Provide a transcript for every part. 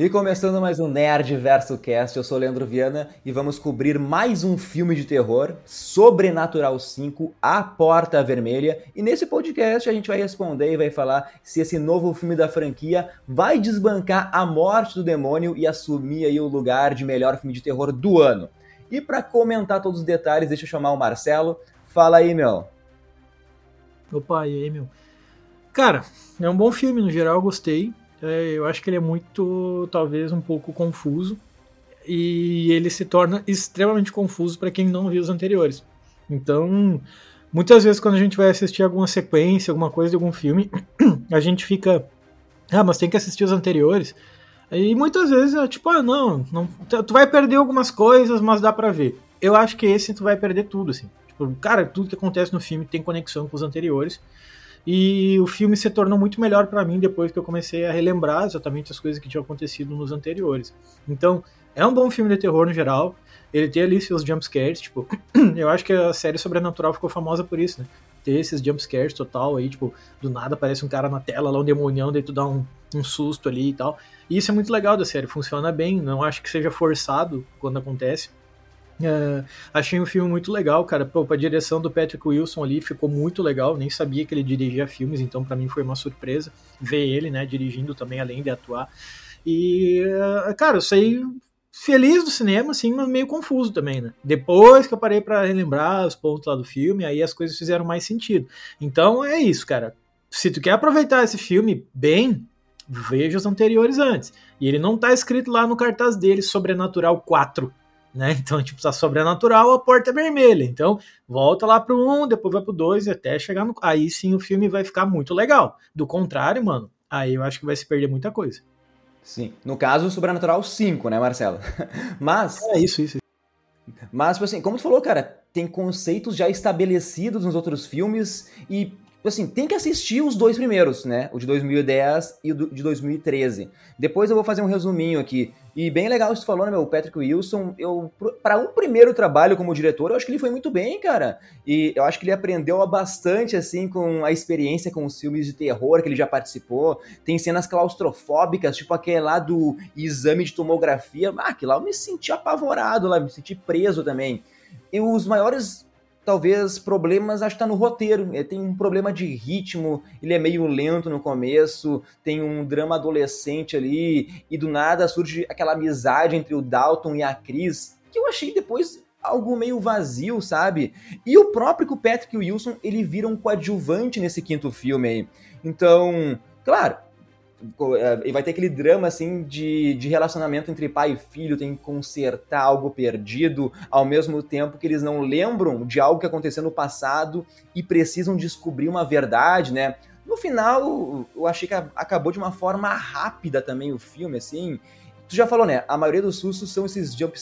E começando mais um Nerd Verso Cast, eu sou Leandro Viana e vamos cobrir mais um filme de terror, Sobrenatural 5, A Porta Vermelha. E nesse podcast a gente vai responder e vai falar se esse novo filme da franquia vai desbancar a morte do demônio e assumir aí o lugar de melhor filme de terror do ano. E para comentar todos os detalhes, deixa eu chamar o Marcelo. Fala aí, meu. Opa, e aí, meu? Cara, é um bom filme no geral, gostei. É, eu acho que ele é muito, talvez, um pouco confuso. E ele se torna extremamente confuso para quem não viu os anteriores. Então, muitas vezes quando a gente vai assistir alguma sequência, alguma coisa de algum filme, a gente fica. Ah, mas tem que assistir os anteriores. E muitas vezes é tipo, ah, não, não, tu vai perder algumas coisas, mas dá pra ver. Eu acho que esse tu vai perder tudo, assim. Tipo, cara, tudo que acontece no filme tem conexão com os anteriores. E o filme se tornou muito melhor para mim depois que eu comecei a relembrar exatamente as coisas que tinham acontecido nos anteriores. Então, é um bom filme de terror no geral. Ele tem ali seus jumpscares, tipo, eu acho que a série Sobrenatural ficou famosa por isso, né? Ter esses jumpscares total aí, tipo, do nada aparece um cara na tela lá, um demonião, daí tu dá um, um susto ali e tal. E isso é muito legal da série, funciona bem, não acho que seja forçado quando acontece. Uh, achei um filme muito legal, cara. Pô, a direção do Patrick Wilson ali ficou muito legal. Nem sabia que ele dirigia filmes, então para mim foi uma surpresa ver ele, né, dirigindo também, além de atuar. E, uh, cara, eu saí feliz do cinema, assim, mas meio confuso também, né? Depois que eu parei para relembrar os pontos lá do filme, aí as coisas fizeram mais sentido. Então é isso, cara. Se tu quer aproveitar esse filme bem, veja os anteriores antes. E ele não tá escrito lá no cartaz dele Sobrenatural 4 né? Então, tipo, tá sobrenatural, a porta é vermelha. Então, volta lá pro 1, depois vai pro 2 e até chegar no. Aí sim o filme vai ficar muito legal. Do contrário, mano, aí eu acho que vai se perder muita coisa. Sim. No caso, Sobrenatural 5, né, Marcelo? Mas. É isso, isso. Mas, tipo assim, como tu falou, cara, tem conceitos já estabelecidos nos outros filmes e assim, tem que assistir os dois primeiros, né? O de 2010 e o de 2013. Depois eu vou fazer um resuminho aqui. E bem legal isso falou, né, meu? Patrick Wilson, eu para um primeiro trabalho como diretor, eu acho que ele foi muito bem, cara. E eu acho que ele aprendeu bastante assim com a experiência com os filmes de terror que ele já participou. Tem cenas claustrofóbicas, tipo aquele lá do exame de tomografia. Ah, que lá eu me senti apavorado lá, me senti preso também. E os maiores talvez problemas, acho que tá no roteiro. Ele tem um problema de ritmo, ele é meio lento no começo, tem um drama adolescente ali, e do nada surge aquela amizade entre o Dalton e a Cris, que eu achei depois algo meio vazio, sabe? E o próprio Patrick Wilson, ele vira um coadjuvante nesse quinto filme aí. Então, claro, é, e vai ter aquele drama assim de, de relacionamento entre pai e filho, tem que consertar algo perdido, ao mesmo tempo que eles não lembram de algo que aconteceu no passado e precisam descobrir uma verdade, né? No final, eu achei que acabou de uma forma rápida também o filme, assim. Tu já falou, né? A maioria dos sustos são esses jump,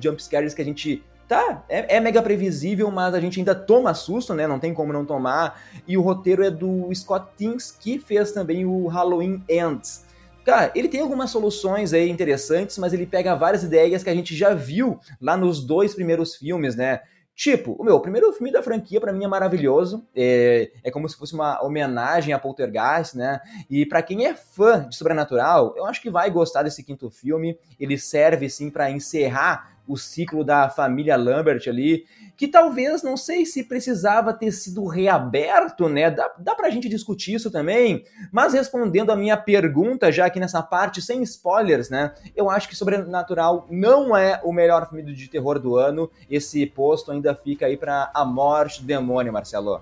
jump scares que a gente tá, é, é, mega previsível, mas a gente ainda toma susto, né? Não tem como não tomar. E o roteiro é do Scott Tings, que fez também o Halloween Ends. Cara, ele tem algumas soluções aí interessantes, mas ele pega várias ideias que a gente já viu lá nos dois primeiros filmes, né? Tipo, o meu, o primeiro filme da franquia para mim é maravilhoso. É, é como se fosse uma homenagem a Poltergeist, né? E para quem é fã de Sobrenatural, eu acho que vai gostar desse quinto filme. Ele serve sim para encerrar o ciclo da família Lambert ali, que talvez, não sei se precisava ter sido reaberto, né? Dá, dá pra gente discutir isso também, mas respondendo a minha pergunta, já aqui nessa parte, sem spoilers, né? Eu acho que Sobrenatural não é o melhor filme de terror do ano. Esse posto ainda fica aí para A Morte do Demônio, Marcelo.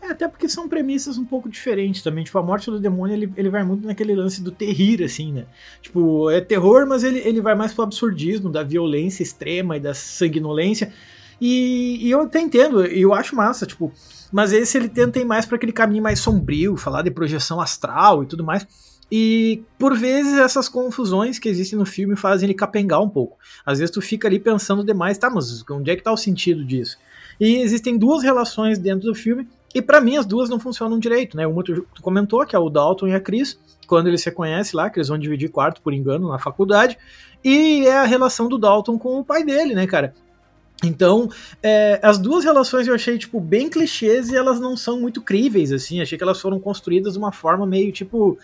É, até porque são premissas um pouco diferentes também. Tipo, a morte do demônio, ele, ele vai muito naquele lance do terrir, assim, né? Tipo, é terror, mas ele, ele vai mais pro absurdismo, da violência extrema e da sanguinolência. E, e eu até entendo, eu acho massa, tipo... Mas esse ele tenta ir mais para aquele caminho mais sombrio, falar de projeção astral e tudo mais. E por vezes essas confusões que existem no filme fazem ele capengar um pouco. Às vezes tu fica ali pensando demais, tá, mas onde é que tá o sentido disso? E existem duas relações dentro do filme e para mim as duas não funcionam direito, né? Uma tu, tu, comentou, que é o Dalton e a Chris, quando eles se conhecem lá, que eles vão dividir quarto por engano na faculdade, e é a relação do Dalton com o pai dele, né, cara? Então, é, as duas relações eu achei, tipo, bem clichês e elas não são muito críveis, assim. Achei que elas foram construídas de uma forma meio, tipo,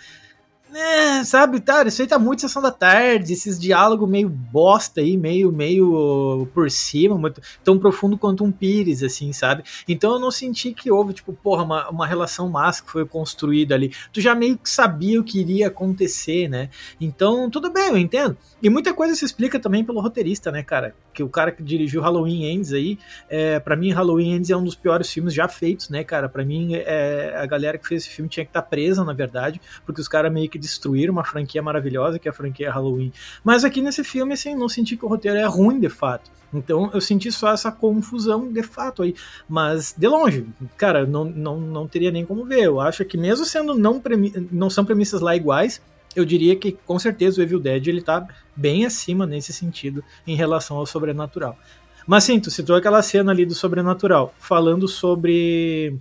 É, sabe, tá, isso aí tá muito sessão da tarde, esses diálogos meio bosta aí, meio, meio por cima, muito, tão profundo quanto um pires, assim, sabe? Então eu não senti que houve, tipo, porra, uma, uma relação massa que foi construída ali. Tu já meio que sabia o que iria acontecer, né? Então, tudo bem, eu entendo. E muita coisa se explica também pelo roteirista, né, cara? Que o cara que dirigiu Halloween Ends aí, é, para mim, Halloween Ends é um dos piores filmes já feitos, né, cara? Para mim, é, a galera que fez esse filme tinha que estar tá presa, na verdade, porque os caras meio que destruir uma franquia maravilhosa que é a franquia Halloween. Mas aqui nesse filme, assim, não senti que o roteiro é ruim de fato. Então eu senti só essa confusão de fato aí. Mas de longe, cara, não, não, não teria nem como ver. Eu acho que mesmo sendo não, não são premissas lá iguais, eu diria que com certeza o Evil Dead ele tá bem acima nesse sentido em relação ao sobrenatural. Mas sim, tu citou aquela cena ali do sobrenatural, falando sobre.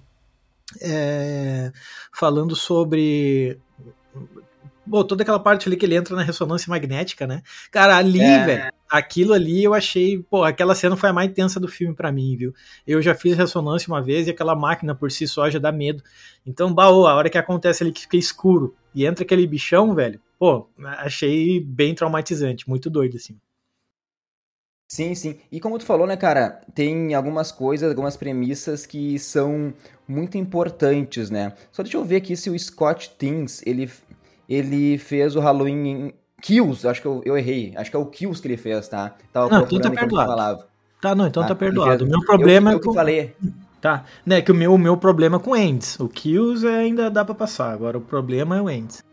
É, falando sobre Bom, toda aquela parte ali que ele entra na ressonância magnética, né? Cara, ali, é. velho, aquilo ali eu achei, pô, aquela cena foi a mais tensa do filme para mim, viu? Eu já fiz ressonância uma vez e aquela máquina por si só já dá medo. Então, baú, a hora que acontece ali que fica escuro e entra aquele bichão, velho, pô, achei bem traumatizante, muito doido, assim. Sim, sim. E como tu falou, né, cara, tem algumas coisas, algumas premissas que são muito importantes, né? Só deixa eu ver aqui se o Scott Teens, ele ele fez o Halloween Kills, acho que eu, eu, errei, acho que é o Kills que ele fez, tá? Tava não, então tá perdoado. Tá, não, então tá, tá perdoado. O meu problema eu, eu é com... falei. Tá, né, que o meu, o meu problema é com Ends. O Kills ainda dá para passar, agora o problema é o Ends.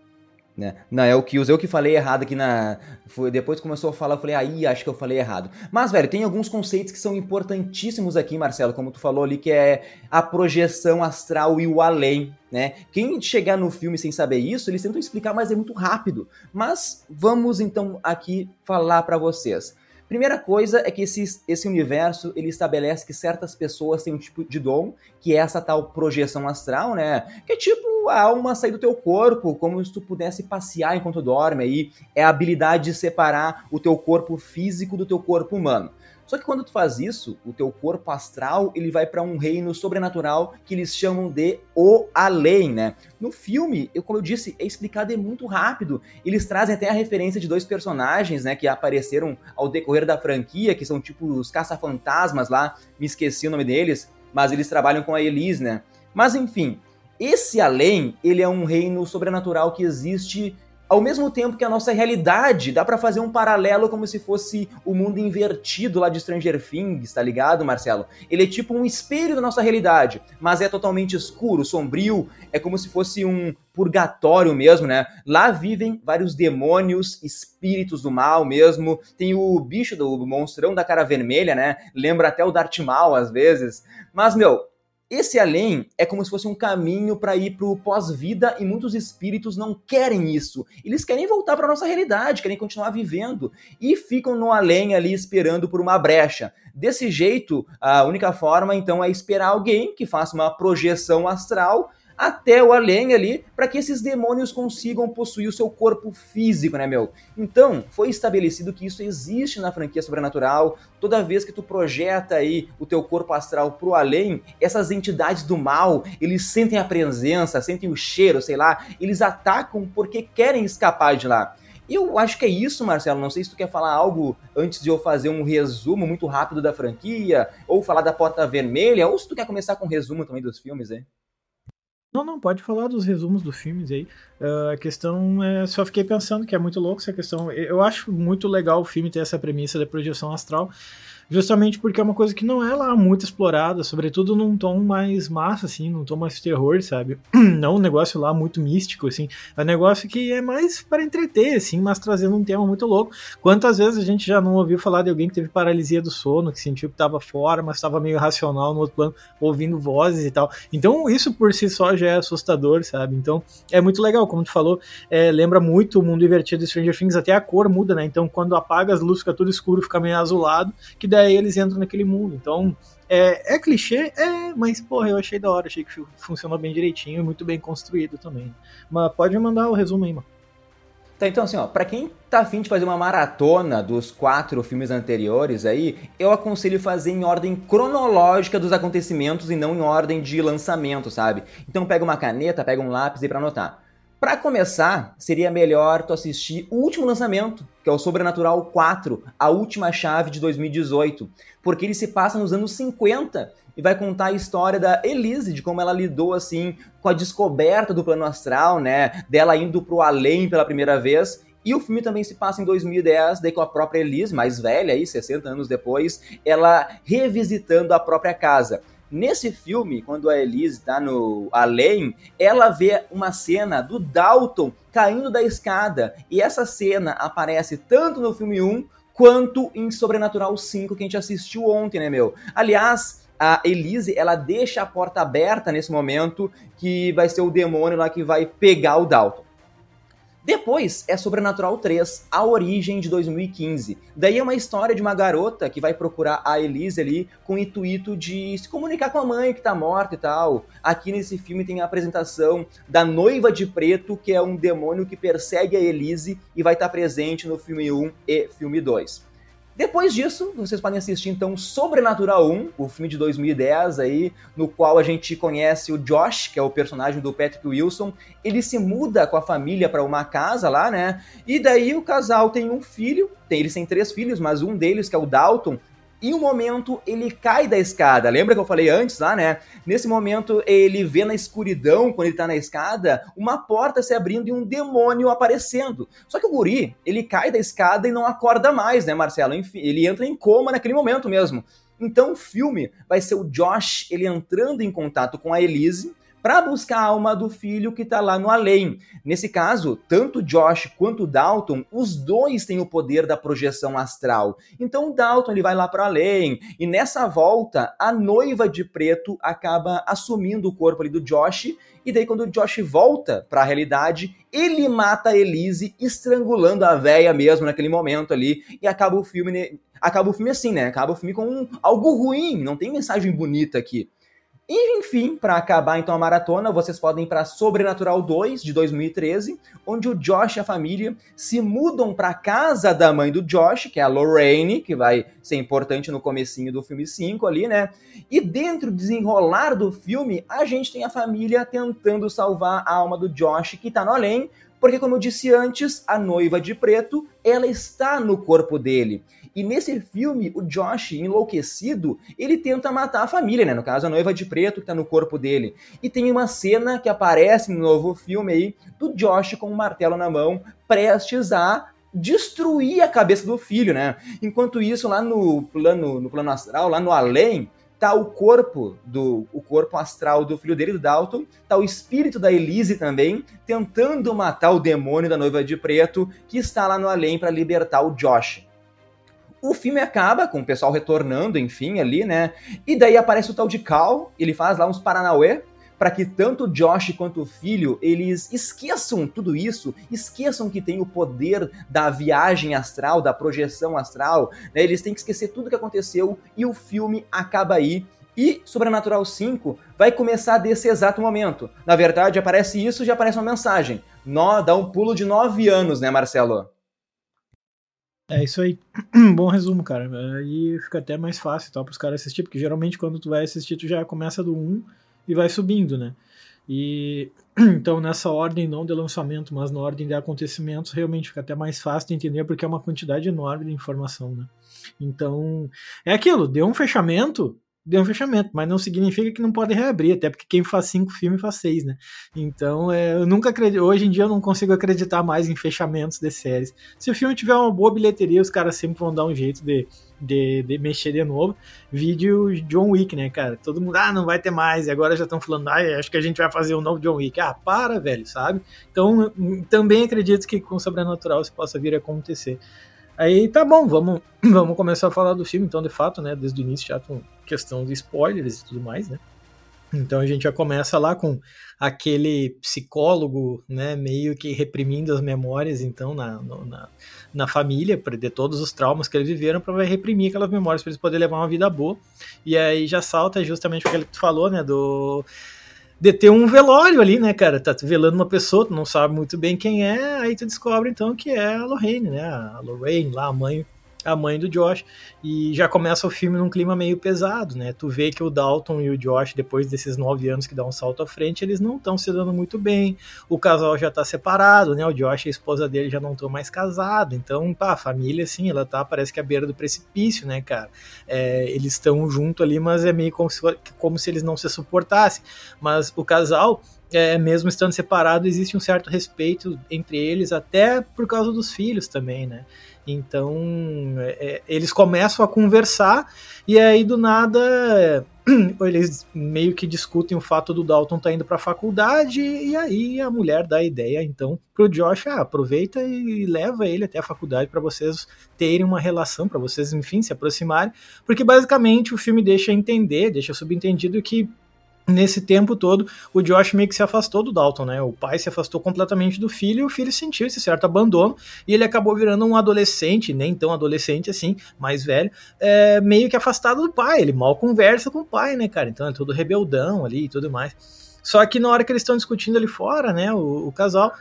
Né? Não, é o que eu que falei errado aqui na. Foi, depois começou a falar, eu falei, aí acho que eu falei errado. Mas, velho, tem alguns conceitos que são importantíssimos aqui, Marcelo, como tu falou ali, que é a projeção astral e o além, né? Quem chegar no filme sem saber isso, eles tentam explicar, mas é muito rápido. Mas vamos então aqui falar para vocês. Primeira coisa é que esse, esse universo ele estabelece que certas pessoas têm um tipo de dom, que é essa tal projeção astral, né? Que é tipo a alma sair do teu corpo, como se tu pudesse passear enquanto dorme aí. É a habilidade de separar o teu corpo físico do teu corpo humano. Só que quando tu faz isso, o teu corpo astral, ele vai para um reino sobrenatural que eles chamam de o além, né? No filme, eu, como eu disse, é explicado é muito rápido. Eles trazem até a referência de dois personagens, né, que apareceram ao decorrer da franquia, que são tipo os caça-fantasmas lá, me esqueci o nome deles, mas eles trabalham com a Elise, né? Mas enfim, esse além, ele é um reino sobrenatural que existe ao mesmo tempo que a nossa realidade, dá para fazer um paralelo como se fosse o mundo invertido lá de Stranger Things, tá ligado, Marcelo? Ele é tipo um espelho da nossa realidade, mas é totalmente escuro, sombrio, é como se fosse um purgatório mesmo, né? Lá vivem vários demônios, espíritos do mal mesmo. Tem o bicho do monstrão da cara vermelha, né? Lembra até o Darth Maul às vezes. Mas, meu, esse além é como se fosse um caminho para ir para o pós-vida e muitos espíritos não querem isso. Eles querem voltar para nossa realidade, querem continuar vivendo e ficam no além ali esperando por uma brecha. Desse jeito, a única forma então é esperar alguém que faça uma projeção astral até o além ali, para que esses demônios consigam possuir o seu corpo físico, né, meu? Então, foi estabelecido que isso existe na franquia sobrenatural. Toda vez que tu projeta aí o teu corpo astral pro além, essas entidades do mal, eles sentem a presença, sentem o cheiro, sei lá, eles atacam porque querem escapar de lá. Eu acho que é isso, Marcelo. Não sei se tu quer falar algo antes de eu fazer um resumo muito rápido da franquia, ou falar da Porta Vermelha, ou se tu quer começar com um resumo também dos filmes, hein? Não, não, pode falar dos resumos dos filmes aí. Uh, a questão é. Só fiquei pensando que é muito louco essa questão. Eu acho muito legal o filme ter essa premissa da projeção astral justamente porque é uma coisa que não é lá muito explorada, sobretudo num tom mais massa, assim, num tom mais terror, sabe? Não um negócio lá muito místico, assim, é um negócio que é mais para entreter, assim, mas trazendo um tema muito louco. Quantas vezes a gente já não ouviu falar de alguém que teve paralisia do sono, que sentiu que estava fora, mas estava meio racional no outro plano, ouvindo vozes e tal. Então, isso por si só já é assustador, sabe? Então, é muito legal, como tu falou, é, lembra muito o mundo invertido de Stranger Things, até a cor muda, né? Então, quando apaga as luzes, fica tudo escuro, fica meio azulado, que daí daí eles entram naquele mundo. Então, é, é clichê? É, mas, porra, eu achei da hora, achei que funcionou bem direitinho e muito bem construído também. Mas pode mandar o resumo aí, mano. Tá, então assim, ó, pra quem tá afim de fazer uma maratona dos quatro filmes anteriores aí, eu aconselho fazer em ordem cronológica dos acontecimentos e não em ordem de lançamento, sabe? Então pega uma caneta, pega um lápis aí pra anotar. Para começar, seria melhor tu assistir o último lançamento, que é o Sobrenatural 4, a última chave de 2018, porque ele se passa nos anos 50 e vai contar a história da Elise, de como ela lidou assim com a descoberta do plano astral, né, dela indo pro além pela primeira vez. E o filme também se passa em 2010, daí com a própria Elise, mais velha aí, 60 anos depois, ela revisitando a própria casa. Nesse filme, quando a Elise está no além, ela vê uma cena do Dalton caindo da escada. E essa cena aparece tanto no filme 1 quanto em Sobrenatural 5, que a gente assistiu ontem, né, meu? Aliás, a Elise, ela deixa a porta aberta nesse momento, que vai ser o demônio lá que vai pegar o Dalton. Depois é Sobrenatural 3, A Origem de 2015. Daí é uma história de uma garota que vai procurar a Elise ali com o intuito de se comunicar com a mãe que tá morta e tal. Aqui nesse filme tem a apresentação da Noiva de Preto, que é um demônio que persegue a Elise e vai estar presente no filme 1 e filme 2. Depois disso, vocês podem assistir então Sobrenatural 1, o filme de 2010 aí, no qual a gente conhece o Josh, que é o personagem do Patrick Wilson. Ele se muda com a família para uma casa lá, né? E daí o casal tem um filho, tem, eles têm três filhos, mas um deles, que é o Dalton, em um momento ele cai da escada. Lembra que eu falei antes lá, né? Nesse momento ele vê na escuridão, quando ele tá na escada, uma porta se abrindo e um demônio aparecendo. Só que o guri, ele cai da escada e não acorda mais, né, Marcelo? Ele entra em coma naquele momento mesmo. Então o filme vai ser o Josh ele entrando em contato com a Elise, para buscar a alma do filho que está lá no além. Nesse caso, tanto Josh quanto Dalton, os dois têm o poder da projeção astral. Então Dalton ele vai lá para além e nessa volta a noiva de preto acaba assumindo o corpo ali do Josh e daí quando o Josh volta para a realidade, ele mata a Elise estrangulando a véia mesmo naquele momento ali e acaba o filme acaba o filme assim, né? Acaba o filme com um, algo ruim, não tem mensagem bonita aqui. E, enfim, para acabar então a maratona, vocês podem ir para Sobrenatural 2 de 2013, onde o Josh e a família se mudam para casa da mãe do Josh, que é a Lorraine, que vai ser importante no comecinho do filme 5 ali, né? E dentro do desenrolar do filme, a gente tem a família tentando salvar a alma do Josh que tá no além, porque como eu disse antes, a noiva de preto, ela está no corpo dele. E nesse filme, o Josh, enlouquecido, ele tenta matar a família, né? No caso, a noiva de preto que tá no corpo dele. E tem uma cena que aparece no novo filme aí, do Josh com um martelo na mão, prestes a destruir a cabeça do filho, né? Enquanto isso, lá no plano, no plano astral, lá no além, tá o corpo do o corpo astral do filho dele, do Dalton, tá o espírito da Elise também, tentando matar o demônio da noiva de preto, que está lá no além para libertar o Josh. O filme acaba com o pessoal retornando, enfim, ali, né? E daí aparece o tal de Cal, ele faz lá uns Paranauê, para que tanto Josh quanto o filho eles esqueçam tudo isso, esqueçam que tem o poder da viagem astral, da projeção astral, né? Eles têm que esquecer tudo que aconteceu e o filme acaba aí. E Sobrenatural 5 vai começar desse exato momento. Na verdade, aparece isso já aparece uma mensagem. Nó, dá um pulo de nove anos, né, Marcelo? É isso aí. Bom resumo, cara. Aí fica até mais fácil para os caras assistir, porque geralmente quando tu vai assistir, tu já começa do 1 e vai subindo, né? E então nessa ordem não de lançamento, mas na ordem de acontecimentos, realmente fica até mais fácil de entender porque é uma quantidade enorme de informação, né? Então, é aquilo, deu um fechamento, deu um fechamento, mas não significa que não pode reabrir, até porque quem faz cinco filmes faz seis, né? Então, é, eu nunca acredito, hoje em dia eu não consigo acreditar mais em fechamentos de séries. Se o filme tiver uma boa bilheteria, os caras sempre vão dar um jeito de, de, de mexer de novo. Vídeo John Wick, né, cara? Todo mundo, ah, não vai ter mais, e agora já estão falando, ah, acho que a gente vai fazer um novo John Wick. Ah, para, velho, sabe? Então, também acredito que com Sobrenatural isso possa vir a acontecer. Aí tá bom, vamos, vamos começar a falar do filme, então, de fato, né? Desde o início já com questão de spoilers e tudo mais, né? Então a gente já começa lá com aquele psicólogo, né, meio que reprimindo as memórias, então, na, na, na família, de todos os traumas que eles viveram, para reprimir aquelas memórias para eles poderem levar uma vida boa. E aí já salta justamente o que ele falou, né, do de ter um velório ali, né, cara? Tá velando uma pessoa, tu não sabe muito bem quem é, aí tu descobre então que é a Lorraine, né? A Lorraine lá, a mãe a mãe do Josh, e já começa o filme num clima meio pesado, né? Tu vê que o Dalton e o Josh, depois desses nove anos que dá um salto à frente, eles não estão se dando muito bem, o casal já tá separado, né? O Josh e a esposa dele já não estão mais casados, então, pá, a família, assim, ela tá, parece que à beira do precipício, né, cara? É, eles estão junto ali, mas é meio como se, como se eles não se suportassem, mas o casal é, mesmo estando separado, existe um certo respeito entre eles, até por causa dos filhos também, né? Então, é, é eles começam a conversar e aí do nada eles meio que discutem o fato do Dalton tá indo para a faculdade e aí a mulher dá a ideia então pro Josh, ah, aproveita e leva ele até a faculdade para vocês terem uma relação, para vocês enfim se aproximarem, porque basicamente o filme deixa entender, deixa subentendido que nesse tempo todo, o Josh meio que se afastou do Dalton, né? O pai se afastou completamente do filho e o filho sentiu esse certo abandono e ele acabou virando um adolescente, nem tão adolescente assim, mais velho, é, meio que afastado do pai. Ele mal conversa com o pai, né, cara? Então é todo rebeldão ali e tudo mais. Só que na hora que eles estão discutindo ali fora, né, o, o casal,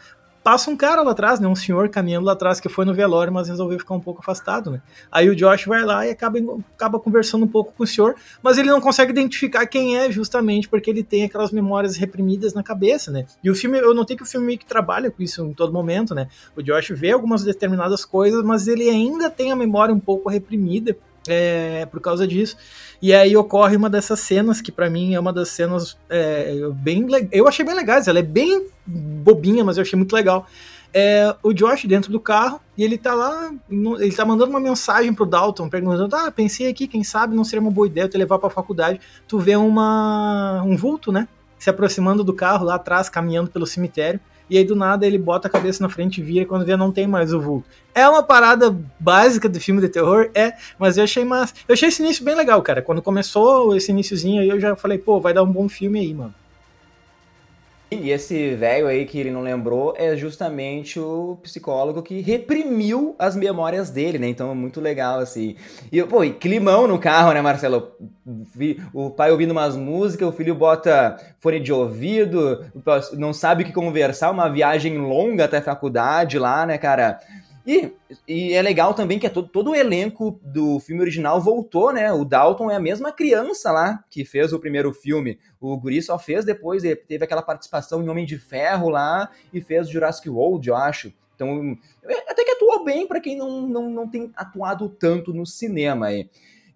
passa um cara lá atrás, né? Um senhor caminhando lá atrás que foi no velório, mas resolveu ficar um pouco afastado, né? Aí o Josh vai lá e acaba, acaba conversando um pouco com o senhor, mas ele não consegue identificar quem é, justamente porque ele tem aquelas memórias reprimidas na cabeça, né? E o filme, eu notei que o filme que trabalha com isso em todo momento, né? O Josh vê algumas determinadas coisas, mas ele ainda tem a memória um pouco reprimida é, por causa disso. E aí ocorre uma dessas cenas que para mim é uma das cenas é, bem eu achei bem legais. Ela é bem bobinha, mas eu achei muito legal. É, o Josh dentro do carro e ele tá lá, ele tá mandando uma mensagem pro Dalton, perguntando: Ah, pensei aqui, quem sabe não seria uma boa ideia te levar pra faculdade. Tu vê uma, um vulto, né? Se aproximando do carro lá atrás, caminhando pelo cemitério e aí do nada ele bota a cabeça na frente e vira quando vê não tem mais o vulto. É uma parada básica do filme de terror, é, mas eu achei massa. Eu achei esse início bem legal, cara. Quando começou esse iníciozinho aí, eu já falei, pô, vai dar um bom filme aí, mano. E esse velho aí que ele não lembrou é justamente o psicólogo que reprimiu as memórias dele, né? Então é muito legal, assim. E, pô, e climão no carro, né, Marcelo? O pai ouvindo umas músicas, o filho bota fone de ouvido, não sabe o que conversar, uma viagem longa até a faculdade lá, né, cara? E, e é legal também que é todo, todo o elenco do filme original voltou, né? O Dalton é a mesma criança lá que fez o primeiro filme. O Guri só fez depois, teve aquela participação em Homem de Ferro lá e fez Jurassic World, eu acho. Então, até que atuou bem para quem não, não, não tem atuado tanto no cinema aí.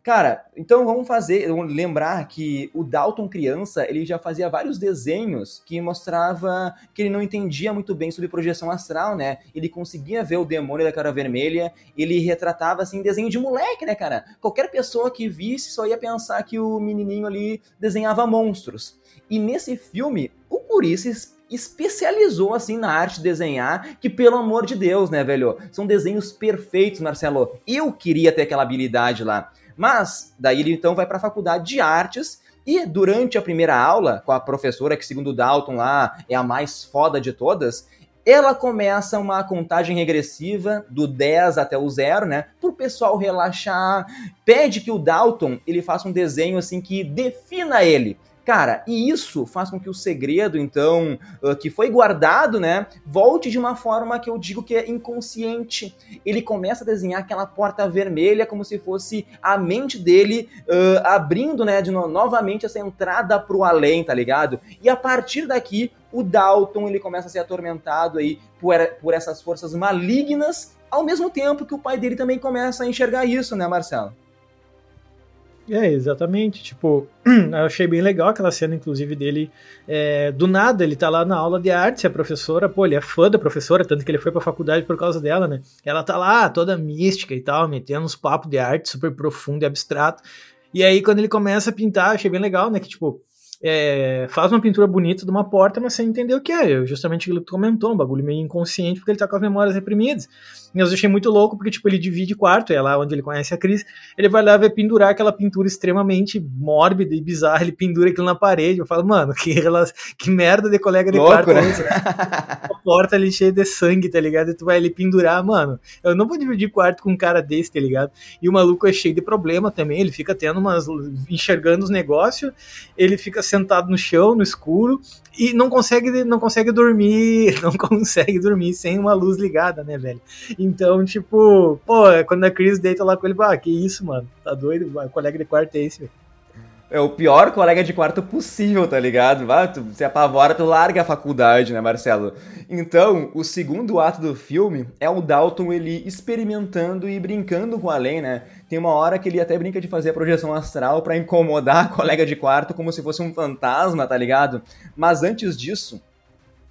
Cara, então vamos fazer, vamos lembrar que o Dalton criança, ele já fazia vários desenhos que mostrava que ele não entendia muito bem sobre projeção astral, né? Ele conseguia ver o demônio da cara vermelha, ele retratava assim desenho de moleque, né, cara? Qualquer pessoa que visse só ia pensar que o menininho ali desenhava monstros. E nesse filme, o Curi se especializou assim na arte de desenhar, que pelo amor de Deus, né, velho? São desenhos perfeitos, Marcelo. Eu queria ter aquela habilidade lá. Mas daí ele então vai para a faculdade de artes e durante a primeira aula com a professora que segundo Dalton lá é a mais foda de todas, ela começa uma contagem regressiva do 10 até o 0, né? Para o pessoal relaxar. Pede que o Dalton ele faça um desenho assim que defina ele. Cara, e isso faz com que o segredo, então, uh, que foi guardado, né, volte de uma forma que eu digo que é inconsciente. Ele começa a desenhar aquela porta vermelha como se fosse a mente dele uh, abrindo, né, de no novamente essa entrada pro além, tá ligado? E a partir daqui, o Dalton ele começa a ser atormentado aí por, por essas forças malignas, ao mesmo tempo que o pai dele também começa a enxergar isso, né, Marcelo? É, exatamente. Tipo, eu achei bem legal aquela cena, inclusive, dele. É, do nada, ele tá lá na aula de arte, a professora, pô, ele é fã da professora, tanto que ele foi pra faculdade por causa dela, né? Ela tá lá, toda mística e tal, metendo uns papos de arte super profundo e abstrato. E aí, quando ele começa a pintar, achei bem legal, né? Que, tipo, é, faz uma pintura bonita de uma porta, mas sem entender o que é. Justamente aquilo que tu comentou, um bagulho meio inconsciente, porque ele tá com as memórias reprimidas. E eu achei muito louco, porque, tipo, ele divide quarto, é lá onde ele conhece a Cris, ele vai lá ver pendurar aquela pintura extremamente mórbida e bizarra, ele pendura aquilo na parede, eu falo, mano, que, que merda de colega de louco, quarto né? é a porta ali cheia de sangue, tá ligado? E tu vai ali pendurar, mano, eu não vou dividir quarto com um cara desse, tá ligado? E o maluco é cheio de problema também, ele fica tendo umas, enxergando os negócios, ele fica sentado no chão, no escuro, e não consegue, não consegue dormir, não consegue dormir sem uma luz ligada, né, velho? Então, tipo, pô, quando a Chris deita lá com ele, ah, que isso, mano, tá doido? O colega de quarto é esse, velho é o pior colega de quarto possível, tá ligado? Vai, tu se apavora, tu larga a faculdade, né, Marcelo? Então, o segundo ato do filme é o Dalton ele experimentando e brincando com a lei, né? Tem uma hora que ele até brinca de fazer a projeção astral para incomodar a colega de quarto como se fosse um fantasma, tá ligado? Mas antes disso,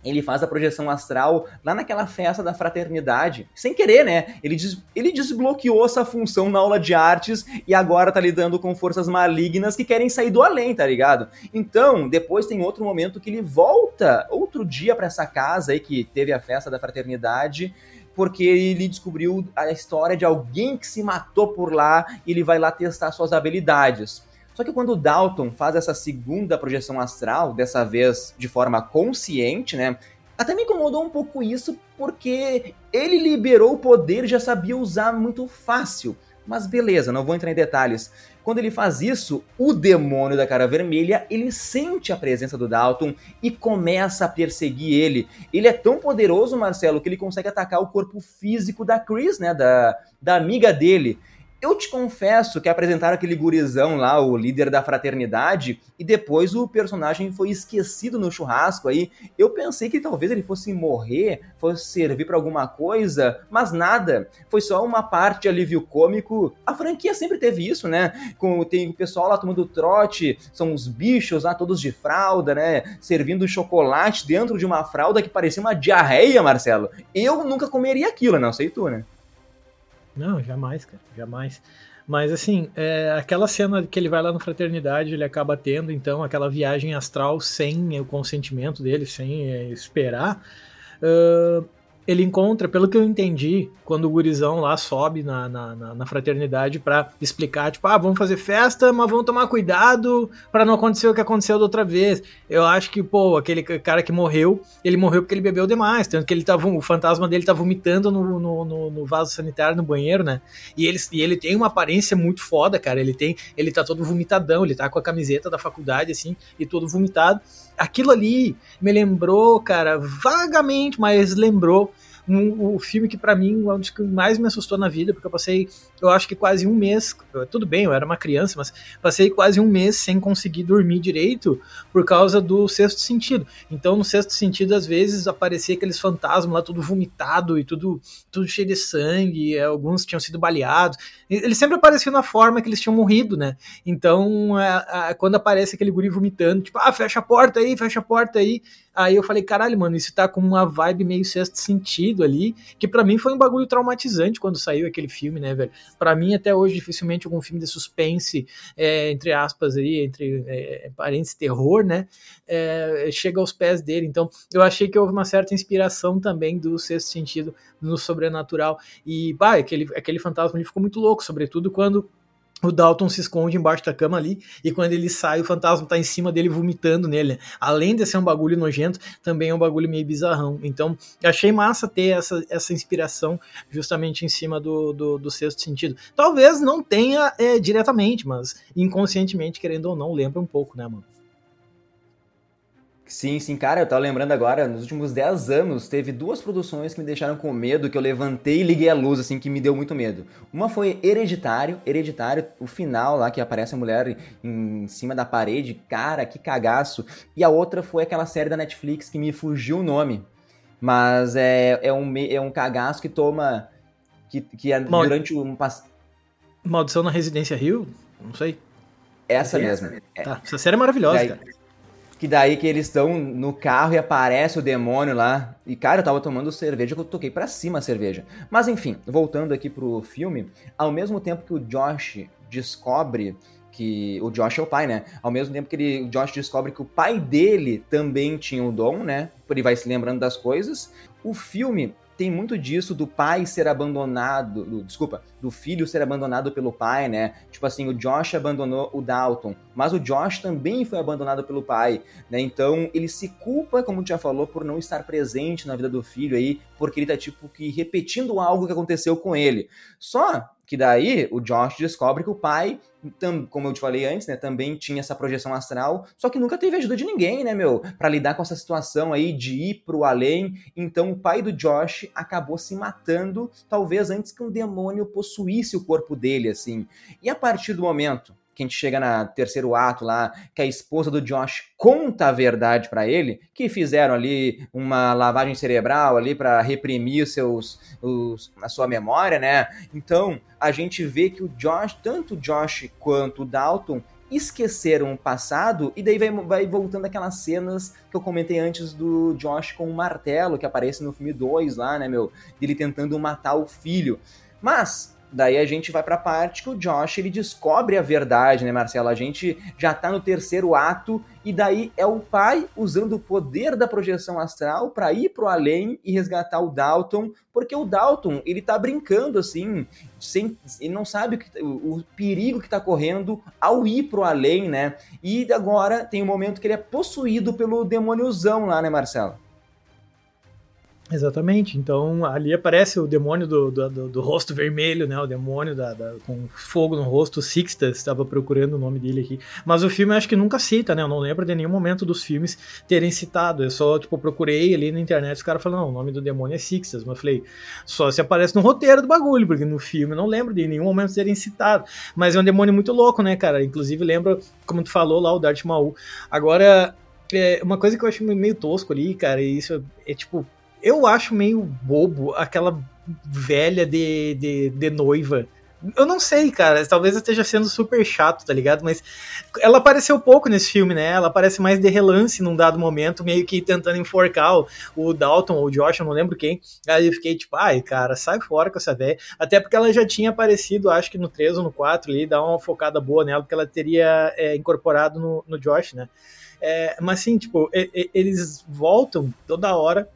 ele faz a projeção astral lá naquela festa da fraternidade. Sem querer, né? Ele, des ele desbloqueou essa função na aula de artes e agora tá lidando com forças malignas que querem sair do além, tá ligado? Então, depois tem outro momento que ele volta outro dia para essa casa aí que teve a festa da fraternidade porque ele descobriu a história de alguém que se matou por lá e ele vai lá testar suas habilidades. Só que quando Dalton faz essa segunda projeção astral, dessa vez de forma consciente, né? Até me incomodou um pouco isso, porque ele liberou o poder e já sabia usar muito fácil. Mas beleza, não vou entrar em detalhes. Quando ele faz isso, o demônio da cara vermelha, ele sente a presença do Dalton e começa a perseguir ele. Ele é tão poderoso, Marcelo, que ele consegue atacar o corpo físico da Chris, né, da, da amiga dele. Eu te confesso que apresentaram aquele gurizão lá, o líder da fraternidade, e depois o personagem foi esquecido no churrasco aí. Eu pensei que talvez ele fosse morrer, fosse servir para alguma coisa, mas nada. Foi só uma parte alívio cômico. A franquia sempre teve isso, né? Com, tem o pessoal lá tomando trote, são os bichos lá todos de fralda, né? Servindo chocolate dentro de uma fralda que parecia uma diarreia, Marcelo. Eu nunca comeria aquilo, não sei tu, né? Não, jamais, cara, jamais. Mas assim, é, aquela cena que ele vai lá na fraternidade, ele acaba tendo então aquela viagem astral sem o consentimento dele, sem é, esperar. Uh, ele encontra, pelo que eu entendi, quando o gurizão lá sobe na, na, na fraternidade para explicar, tipo, ah, vamos fazer festa, mas vamos tomar cuidado para não acontecer o que aconteceu da outra vez. Eu acho que, pô, aquele cara que morreu, ele morreu porque ele bebeu demais, tanto que ele tava, o fantasma dele tá vomitando no, no, no, no vaso sanitário, no banheiro, né? E ele, e ele tem uma aparência muito foda, cara, ele tem, ele tá todo vomitadão, ele tá com a camiseta da faculdade, assim, e todo vomitado aquilo ali me lembrou, cara, vagamente, mas lembrou um, um filme que para mim é um dos que mais me assustou na vida, porque eu passei, eu acho que quase um mês, tudo bem, eu era uma criança, mas passei quase um mês sem conseguir dormir direito por causa do sexto sentido. Então, no sexto sentido, às vezes aparecia aqueles fantasmas lá tudo vomitado e tudo, tudo cheio de sangue, alguns tinham sido baleados. Eles sempre apareciam na forma que eles tinham morrido, né? Então, a, quando aparece aquele guri vomitando, tipo, ah, fecha a porta aí, fecha a porta aí, Aí eu falei, caralho, mano, isso tá com uma vibe meio sexto sentido ali, que para mim foi um bagulho traumatizante quando saiu aquele filme, né, velho? Pra mim, até hoje, dificilmente algum filme de suspense, é, entre aspas aí, entre é, parentes terror, né, é, chega aos pés dele. Então, eu achei que houve uma certa inspiração também do sexto sentido no sobrenatural. E, bah, aquele, aquele fantasma ali ficou muito louco, sobretudo quando o Dalton se esconde embaixo da cama ali, e quando ele sai, o fantasma tá em cima dele vomitando nele. Além de ser um bagulho nojento, também é um bagulho meio bizarrão. Então, achei massa ter essa, essa inspiração justamente em cima do, do, do sexto sentido. Talvez não tenha é, diretamente, mas inconscientemente, querendo ou não, lembra um pouco, né, mano? Sim, sim, cara, eu tava lembrando agora, nos últimos 10 anos, teve duas produções que me deixaram com medo, que eu levantei e liguei a luz, assim, que me deu muito medo. Uma foi Hereditário, Hereditário, o final lá, que aparece a mulher em cima da parede, cara, que cagaço. E a outra foi aquela série da Netflix que me fugiu o nome, mas é, é, um, é um cagaço que toma, que, que é durante um... Maldição na Residência Rio? Não sei. Essa mesma. É. Tá, essa série é maravilhosa, Daí... cara que daí que eles estão no carro e aparece o demônio lá. E, cara, eu tava tomando cerveja que eu toquei para cima a cerveja. Mas enfim, voltando aqui pro filme, ao mesmo tempo que o Josh descobre que o Josh é o pai, né? Ao mesmo tempo que ele, o Josh descobre que o pai dele também tinha o dom, né? Ele vai se lembrando das coisas. O filme tem muito disso do pai ser abandonado, do, desculpa, do filho ser abandonado pelo pai, né? Tipo assim, o Josh abandonou o Dalton, mas o Josh também foi abandonado pelo pai, né? Então ele se culpa, como já falou, por não estar presente na vida do filho aí, porque ele tá tipo que repetindo algo que aconteceu com ele. Só Que daí o Josh descobre que o pai, como eu te falei antes, né, também tinha essa projeção astral, só que nunca teve ajuda de ninguém, né, meu, para lidar com essa situação aí de ir pro além. Então o pai do Josh acabou se matando, talvez antes que um demônio possuísse o corpo dele, assim. E a partir do momento que a gente chega na terceiro ato lá, que a esposa do Josh conta a verdade para ele, que fizeram ali uma lavagem cerebral ali para reprimir seus, os, a sua memória, né? Então a gente vê que o Josh, tanto o Josh quanto o Dalton esqueceram o passado, e daí vai, vai voltando aquelas cenas que eu comentei antes do Josh com o martelo, que aparece no filme 2 lá, né, meu? Dele tentando matar o filho. Mas Daí a gente vai pra parte que o Josh ele descobre a verdade, né, Marcelo? A gente já tá no terceiro ato e daí é o pai usando o poder da projeção astral para ir pro além e resgatar o Dalton, porque o Dalton, ele tá brincando assim, sem, ele não sabe o, o, o perigo que tá correndo ao ir pro além, né? E agora tem um momento que ele é possuído pelo demôniozão lá, né, Marcelo? Exatamente. Então ali aparece o demônio do, do, do, do rosto vermelho, né? O demônio da, da, com fogo no rosto, Sixtas, estava procurando o nome dele aqui. Mas o filme acho que nunca cita, né? Eu não lembro de nenhum momento dos filmes terem citado. Eu só, tipo, procurei ali na internet, os caras falaram, não, o nome do demônio é Sixtas. Mas eu falei, só se aparece no roteiro do bagulho, porque no filme eu não lembro de nenhum momento terem citado. Mas é um demônio muito louco, né, cara? Inclusive lembra, como tu falou lá, o Darth Maul. Agora, é, uma coisa que eu acho meio tosco ali, cara, e isso é, é tipo eu acho meio bobo aquela velha de, de, de noiva eu não sei, cara. Talvez esteja sendo super chato, tá ligado? Mas ela apareceu pouco nesse filme, né? Ela aparece mais de relance num dado momento, meio que tentando enforcar o, o Dalton ou o Josh, eu não lembro quem. Aí eu fiquei tipo, ai, cara, sai fora com essa velha. Até porque ela já tinha aparecido, acho que no 3 ou no 4 ali, dá uma focada boa nela, porque ela teria é, incorporado no, no Josh, né? É, mas assim, tipo, eles voltam toda hora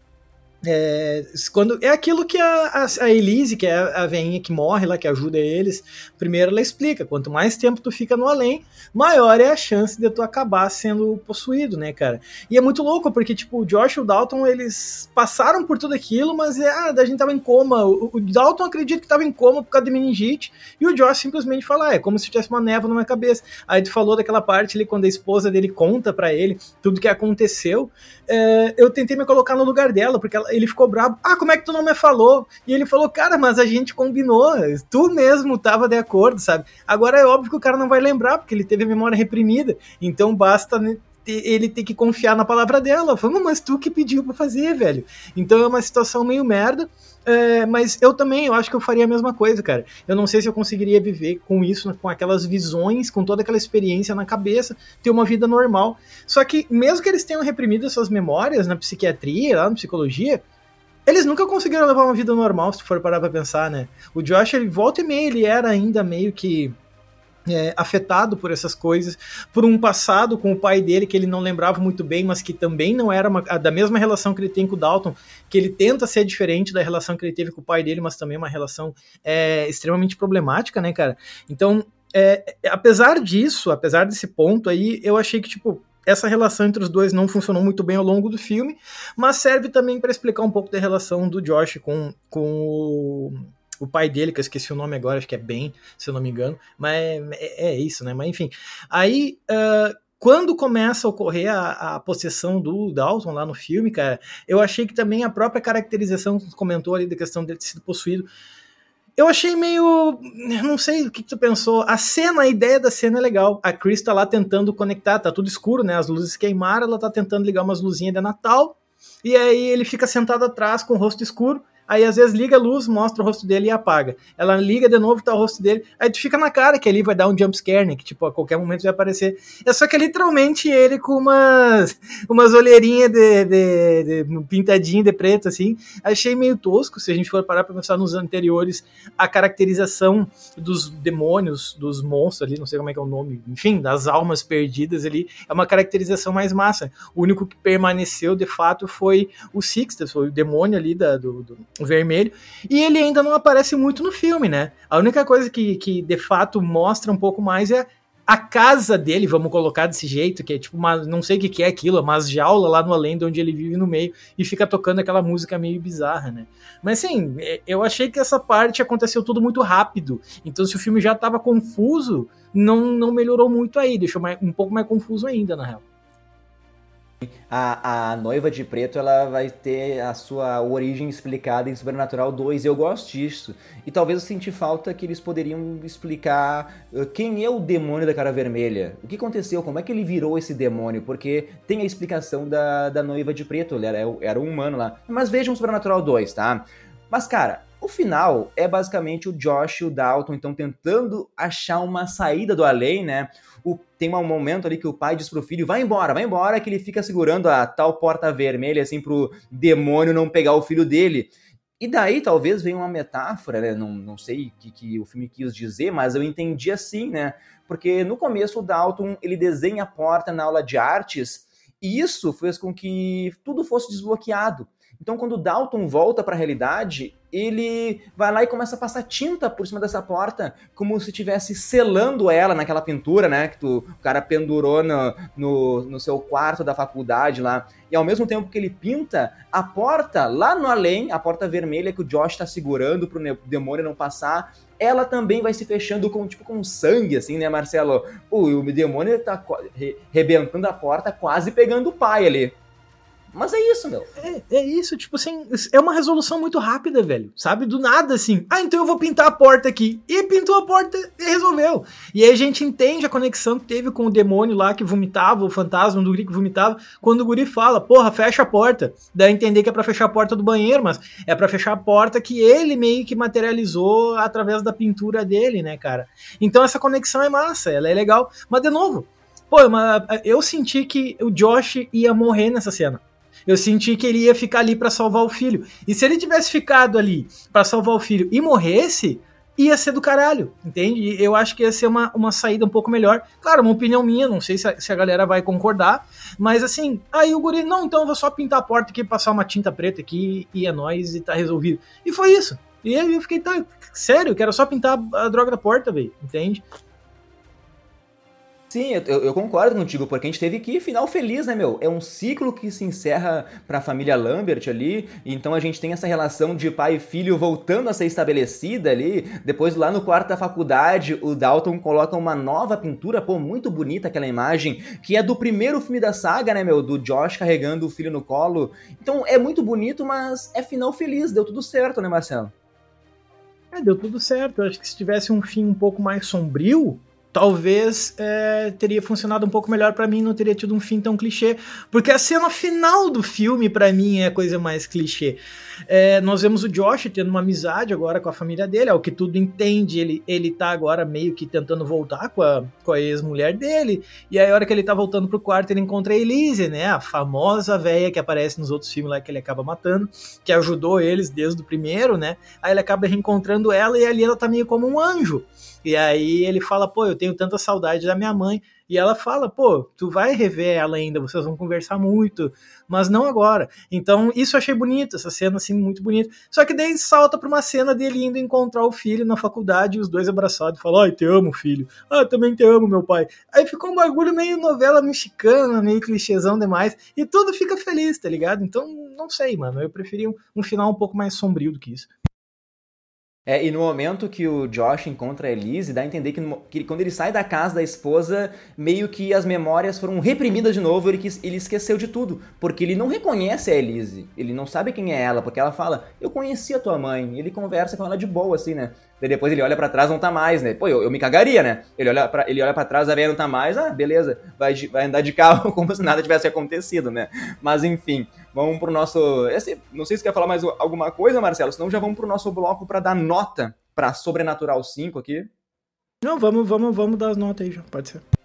é, quando, é aquilo que a, a, Elise, que é a veinha que morre lá, que ajuda eles, primeiro ela explica, quanto mais tempo tu fica no além, maior é a chance de tu acabar sendo possuído, né, cara? E é muito louco, porque, tipo, o Josh e o Dalton, eles passaram por tudo aquilo, mas, é, ah, a gente tava em coma, o, o, Dalton acredita que tava em coma por causa de meningite, e o Josh simplesmente fala, ah, é como se tivesse uma névoa na minha cabeça. Aí tu falou daquela parte ali, quando a esposa dele conta para ele tudo que aconteceu, é, eu tentei me colocar no lugar dela, porque ela, ele ficou bravo. Ah, como é que tu não me falou? E ele falou, cara, mas a gente combinou, tu mesmo tava de acordo, sabe? Agora é óbvio que o cara não vai lembrar, porque ele teve a memória reprimida, então basta né, ele ter que confiar na palavra dela. Falei, mas tu que pediu para fazer, velho. Então é uma situação meio merda. É, mas eu também, eu acho que eu faria a mesma coisa, cara. Eu não sei se eu conseguiria viver com isso, com aquelas visões, com toda aquela experiência na cabeça, ter uma vida normal. Só que, mesmo que eles tenham reprimido suas memórias na psiquiatria, lá na psicologia, eles nunca conseguiram levar uma vida normal, se for parar pra pensar, né? O Josh, ele volta e meia, ele era ainda meio que é, afetado por essas coisas, por um passado com o pai dele que ele não lembrava muito bem, mas que também não era uma, da mesma relação que ele tem com o Dalton, que ele tenta ser diferente da relação que ele teve com o pai dele, mas também uma relação é, extremamente problemática, né, cara? Então, é, apesar disso, apesar desse ponto aí, eu achei que, tipo, essa relação entre os dois não funcionou muito bem ao longo do filme, mas serve também para explicar um pouco da relação do Josh com, com o o pai dele, que eu esqueci o nome agora, acho que é Ben, se eu não me engano, mas é, é isso, né? Mas enfim. Aí. Uh, quando começa a ocorrer a, a, possessão do Dalton lá no filme, cara, eu achei que também a própria caracterização que comentou ali da questão dele ter sido possuído, eu achei meio. Não sei o que, que, tu pensou. A cena, a ideia da cena é legal. A Chris tá lá tentando conectar, tá tudo escuro, né? As luzes queimaram, ela tá tentando ligar umas luzinhas de Natal. E aí ele fica sentado atrás com o rosto escuro. Aí às vezes liga a luz, mostra o rosto dele e apaga. Ela liga de novo, tá o rosto dele. Aí tu fica na cara que ali vai dar um jump scare, né? Que tipo, a qualquer momento vai aparecer. É só que é literalmente ele com umas, umas olheirinhas de, de, de pintadinho de preto, assim. Achei meio tosco, se a gente for parar pra pensar nos anteriores, a caracterização dos demônios, dos monstros ali, não sei como é que é o nome, enfim, das almas perdidas ali, é uma caracterização mais massa. O único que permaneceu de fato foi o Sixtus, foi o demônio ali da, do, do vermelho, e ele ainda não aparece muito no filme, né? A única coisa que, que de fato mostra um pouco mais é a casa dele, vamos colocar desse jeito, que é tipo uma, não sei o que, que é aquilo, umas jaula lá no além de onde ele vive no meio e fica tocando aquela música meio bizarra, né? Mas assim, é, eu achei que essa parte aconteceu tudo muito rápido. Então, se o filme já estava confuso, não, não melhorou muito aí, deixou mais, um pouco mais confuso ainda, na real. A, a noiva de preto ela vai ter a sua origem explicada em Sobrenatural 2 e eu gosto disso. E talvez eu senti falta que eles poderiam explicar uh, quem é o demônio da cara vermelha. O que aconteceu? Como é que ele virou esse demônio? Porque tem a explicação da, da noiva de preto, ele era, era um humano lá. Mas vejam Sobrenatural 2, tá? Mas cara, o final é basicamente o Josh e o Dalton então tentando achar uma saída do além, né? O, tem um momento ali que o pai diz pro filho, vai embora, vai embora, que ele fica segurando a tal porta vermelha, assim, pro demônio não pegar o filho dele. E daí talvez venha uma metáfora, né? Não, não sei o que, que o filme quis dizer, mas eu entendi assim, né? Porque no começo o Dalton ele desenha a porta na aula de artes e isso fez com que tudo fosse desbloqueado. Então, quando o Dalton volta para a realidade, ele vai lá e começa a passar tinta por cima dessa porta, como se estivesse selando ela naquela pintura, né? Que tu, o cara pendurou no, no, no, seu quarto da faculdade lá. E ao mesmo tempo que ele pinta, a porta lá no além, a porta vermelha que o Josh está segurando para o demônio não passar, ela também vai se fechando com tipo com sangue, assim, né, Marcelo? o demônio tá rebentando a porta, quase pegando o pai ali. Mas é isso, meu. É, é, isso, tipo assim, é uma resolução muito rápida, velho. Sabe? Do nada, assim. Ah, então eu vou pintar a porta aqui. E pintou a porta e resolveu. E aí a gente entende a conexão que teve com o demônio lá que vomitava, o fantasma do guri que vomitava, quando o guri fala, porra, fecha a porta. Dá a entender que é pra fechar a porta do banheiro, mas é para fechar a porta que ele meio que materializou através da pintura dele, né, cara? Então essa conexão é massa, ela é legal. Mas, de novo, pô, eu senti que o Josh ia morrer nessa cena eu senti que ele ia ficar ali para salvar o filho. E se ele tivesse ficado ali para salvar o filho e morresse, ia ser do caralho, entende? Eu acho que ia ser uma, uma saída um pouco melhor. Claro, uma opinião minha, não sei se a, se a galera vai concordar, mas assim, aí o guri, não, então eu vou só pintar a porta aqui, passar uma tinta preta aqui e é nóis e tá resolvido. E foi isso. E aí eu fiquei, tá, sério, eu quero só pintar a droga da porta, velho, entende? Sim, eu, eu, concordo contigo, porque a gente teve que final feliz, né, meu? É um ciclo que se encerra pra família Lambert ali, então a gente tem essa relação de pai e filho voltando a ser estabelecida ali. Depois, lá no quarto da faculdade, o Dalton coloca uma nova pintura, pô, muito bonita aquela imagem, que é do primeiro filme da saga, né, meu? Do Josh carregando o filho no colo. Então é muito bonito, mas é final feliz, deu tudo certo, né, Marcelo? É, deu tudo certo. Eu acho que se tivesse um fim um pouco mais sombrio, talvez é, teria funcionado um pouco melhor para mim, não teria tido um fim tão clichê, porque a cena final do filme para mim é a coisa mais clichê. É, nós vemos o Josh tendo uma amizade agora com a família dele, ao que tudo entende, ele, ele tá agora meio que tentando voltar com a, com a ex-mulher dele, e aí a hora que ele tá voltando pro quarto ele encontra a Elise, né, a famosa velha que aparece nos outros filmes lá que ele acaba matando, que ajudou eles desde o primeiro, né, aí ele acaba reencontrando ela e ali ela tá meio como um anjo, e aí ele fala, pô, eu tenho tanta saudade da minha mãe. E ela fala, pô, tu vai rever ela ainda, vocês vão conversar muito, mas não agora. Então, isso eu achei bonito, essa cena assim, muito bonita. Só que daí salta pra uma cena dele indo encontrar o filho na faculdade, os dois abraçados, falam, ai, te amo, filho. Ah, também te amo, meu pai. Aí ficou um bagulho meio novela mexicana, meio clichêzão demais, e tudo fica feliz, tá ligado? Então, não sei, mano, eu preferi um, um final um pouco mais sombrio do que isso. É, e no momento que o Josh encontra a Elise, dá a entender que, no, que, quando ele sai da casa da esposa, meio que as memórias foram reprimidas de novo, ele, ele esqueceu de tudo. Porque ele não reconhece a Elise, ele não sabe quem é ela, porque ela fala, eu conheci a tua mãe, e ele conversa com ela de boa, assim, né? Daí depois ele olha para trás, não tá mais, né? Pô, eu, eu me cagaria, né? Ele olha para ele olha para trás, a velha não tá mais, ah, beleza, vai, vai andar de carro como se nada tivesse acontecido, né? Mas enfim, vamos pro nosso. Esse, não sei se quer falar mais alguma coisa, Marcelo, senão já vamos pro nosso bloco para dar nota para Sobrenatural 5 aqui. Não, vamos, vamos, vamos dar as notas aí já, pode ser.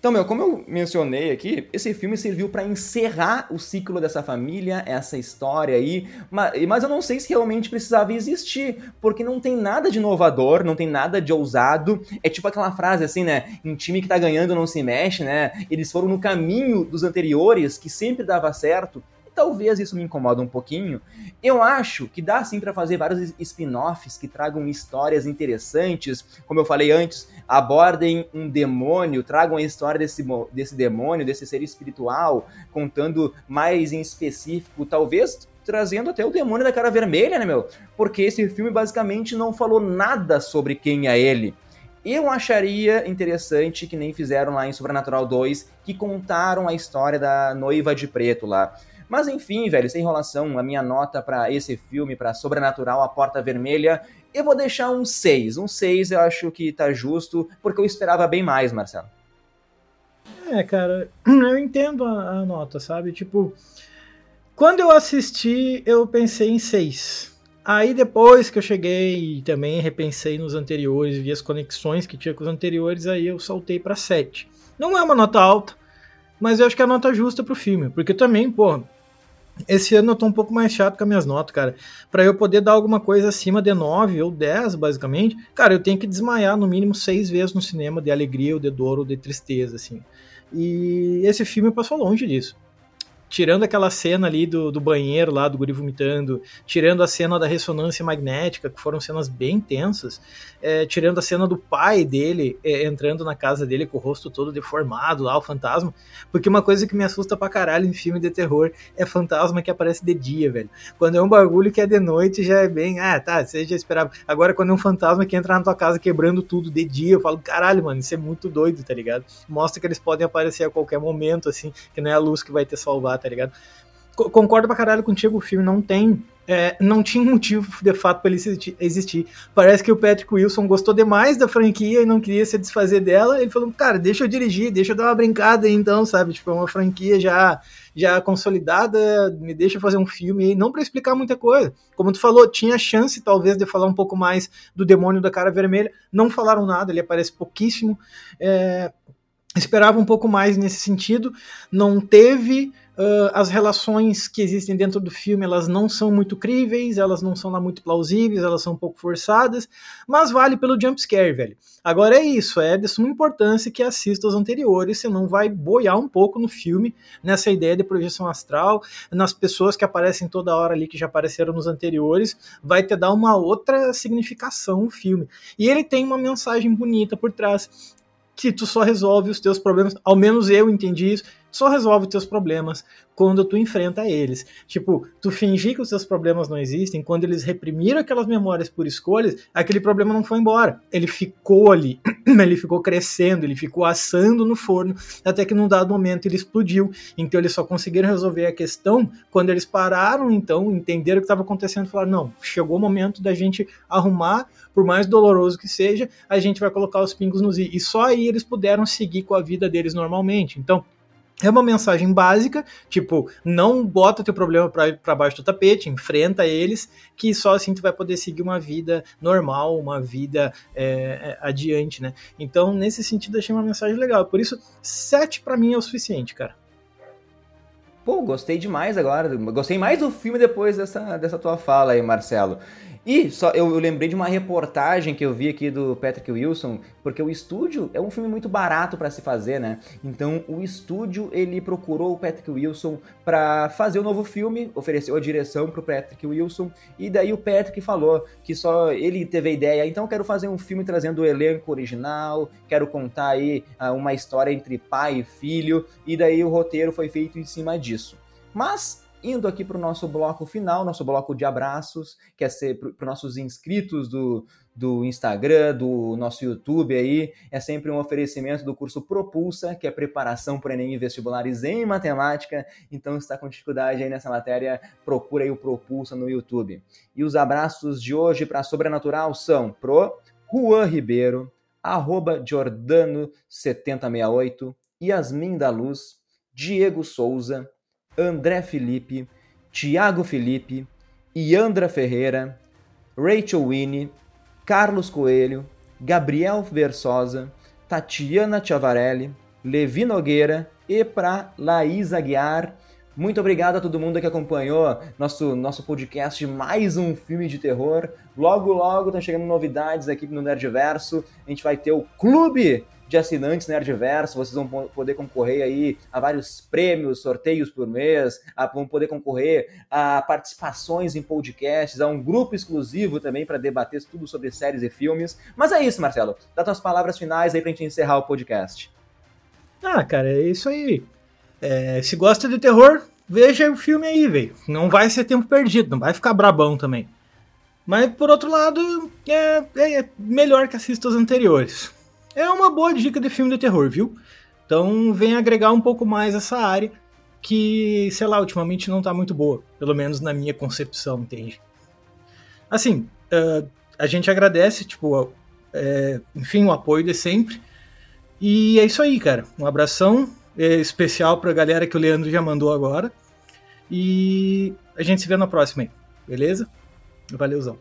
Então, meu, como eu mencionei aqui, esse filme serviu para encerrar o ciclo dessa família, essa história aí, mas eu não sei se realmente precisava existir, porque não tem nada de inovador, não tem nada de ousado. É tipo aquela frase assim, né? Em time que tá ganhando não se mexe, né? Eles foram no caminho dos anteriores, que sempre dava certo. Talvez isso me incomoda um pouquinho. Eu acho que dá sim para fazer vários spin-offs que tragam histórias interessantes, como eu falei antes, abordem um demônio, tragam a história desse, desse demônio, desse ser espiritual, contando mais em específico, talvez trazendo até o demônio da cara vermelha, né, meu? Porque esse filme basicamente não falou nada sobre quem é ele. Eu acharia interessante que nem fizeram lá em Sobrenatural 2, que contaram a história da noiva de preto lá. Mas enfim, velho, sem enrolação, a minha nota para esse filme, para Sobrenatural, A Porta Vermelha, eu vou deixar um 6. Um 6 eu acho que tá justo, porque eu esperava bem mais, Marcelo. É, cara, eu entendo a, a nota, sabe? Tipo, quando eu assisti, eu pensei em 6. Aí depois que eu cheguei e também repensei nos anteriores, vi as conexões que tinha com os anteriores, aí eu saltei para 7. Não é uma nota alta, mas eu acho que é a nota justa pro filme, porque também, pô, esse ano eu tô um pouco mais chato com as minhas notas, cara. Para eu poder dar alguma coisa acima de 9 ou 10, basicamente, cara, eu tenho que desmaiar no mínimo 6 vezes no cinema de alegria, ou de dor, ou de tristeza, assim. E esse filme passou longe disso tirando aquela cena ali do, do banheiro lá, do guri vomitando, tirando a cena da ressonância magnética, que foram cenas bem tensas, é, tirando a cena do pai dele é, entrando na casa dele com o rosto todo deformado lá, o fantasma, porque uma coisa que me assusta pra caralho em filme de terror é fantasma que aparece de dia, velho. Quando é um bagulho que é de noite já é bem, ah, tá, você já esperava. Agora quando é um fantasma que entra na tua casa quebrando tudo de dia, eu falo, caralho, mano, isso é muito doido, tá ligado? Mostra que eles podem aparecer a qualquer momento, assim, que não é a luz que vai te salvar tá ligado? Concordo pra caralho contigo, o filme não tem. É, não tinha motivo de fato para ele existir. Parece que o Patrick Wilson gostou demais da franquia e não queria se desfazer dela. Ele falou, cara, deixa eu dirigir, deixa eu dar uma brincada aí então, sabe? Tipo, é uma franquia já, já consolidada, me deixa fazer um filme aí, não para explicar muita coisa. Como tu falou, tinha chance talvez de falar um pouco mais do demônio da cara vermelha. Não falaram nada, ele aparece pouquíssimo. É, esperava um pouco mais nesse sentido. Não teve Uh, as relações que existem dentro do filme elas não são muito críveis, elas não são lá muito plausíveis, elas são um pouco forçadas, mas vale pelo jumpscare, velho. Agora é isso, é de suma importância que assista os anteriores, senão vai boiar um pouco no filme, nessa ideia de projeção astral, nas pessoas que aparecem toda hora ali, que já apareceram nos anteriores, vai te dar uma outra significação o filme. E ele tem uma mensagem bonita por trás, que tu só resolve os teus problemas, ao menos eu entendi isso, só resolve os teus problemas quando tu enfrenta eles. Tipo, tu fingir que os teus problemas não existem, quando eles reprimiram aquelas memórias por escolhas, aquele problema não foi embora. Ele ficou ali, ele ficou crescendo, ele ficou assando no forno, até que num dado momento ele explodiu. Então eles só conseguiram resolver a questão quando eles pararam, então, entenderam o que estava acontecendo e falaram: não, chegou o momento da gente arrumar, por mais doloroso que seja, a gente vai colocar os pingos nos i. E só aí eles puderam seguir com a vida deles normalmente. Então, é uma mensagem básica, tipo, não bota teu problema para baixo do tapete, enfrenta eles, que só assim tu vai poder seguir uma vida normal, uma vida é, é adiante, né? Então, nesse sentido, achei uma mensagem legal. Por isso, 7 para mim é o suficiente, cara. Pô, gostei demais agora. Gostei mais do filme depois dessa, dessa tua fala aí, Marcelo. E só eu, eu, lembrei de uma reportagem que eu vi aqui do Patrick Wilson, porque o estúdio é um filme muito barato para se fazer, né? Então o estúdio ele procurou o Patrick Wilson para fazer o um novo filme, ofereceu a direção pro Patrick Wilson e daí o Patrick falou que só ele teve a ideia, então quero fazer um filme trazendo o elenco original, quero contar aí ah, uma história entre pai e filho e daí o roteiro foi feito em cima disso. Mas Indo aqui para o nosso bloco final, nosso bloco de abraços, que é ser para os nossos inscritos do, do Instagram, do nosso YouTube aí, é sempre um oferecimento do curso Propulsa, que é preparação para Enem e vestibulares em matemática. Então, se está com dificuldade aí nessa matéria, procura aí o Propulsa no YouTube. E os abraços de hoje para Sobrenatural são pro Juan Ribeiro, arroba Jordano7068, Yasmin da Luz, Diego Souza, André Felipe, Tiago Felipe, Iandra Ferreira, Rachel Winnie, Carlos Coelho, Gabriel Versosa, Tatiana Chavarelli, Levi Nogueira e para Laís Aguiar. Muito obrigado a todo mundo que acompanhou nosso, nosso podcast mais um filme de terror. Logo, logo tá chegando novidades aqui no Nerdverso. A gente vai ter o Clube de assinantes Nerdverso, vocês vão poder concorrer aí a vários prêmios, sorteios por mês, a, vão poder concorrer a participações em podcasts, a um grupo exclusivo também para debater tudo sobre séries e filmes. Mas é isso, Marcelo. Dá tuas palavras finais aí pra gente encerrar o podcast. Ah, cara, é isso aí. É, se gosta de terror, veja o filme aí, velho. Não vai ser tempo perdido, não vai ficar brabão também. Mas, por outro lado, é, é, melhor que assista os anteriores. É uma boa dica de filme de terror, viu? Então, vem agregar um pouco mais essa área que, sei lá, ultimamente não tá muito boa. Pelo menos na minha concepção, entende? Assim, uh, a gente agradece, tipo, é, enfim, o apoio de sempre. E é isso aí, cara. Um abração é, especial pra galera que o Leandro já mandou agora. E a gente se vê na próxima aí, beleza? Valeuzão.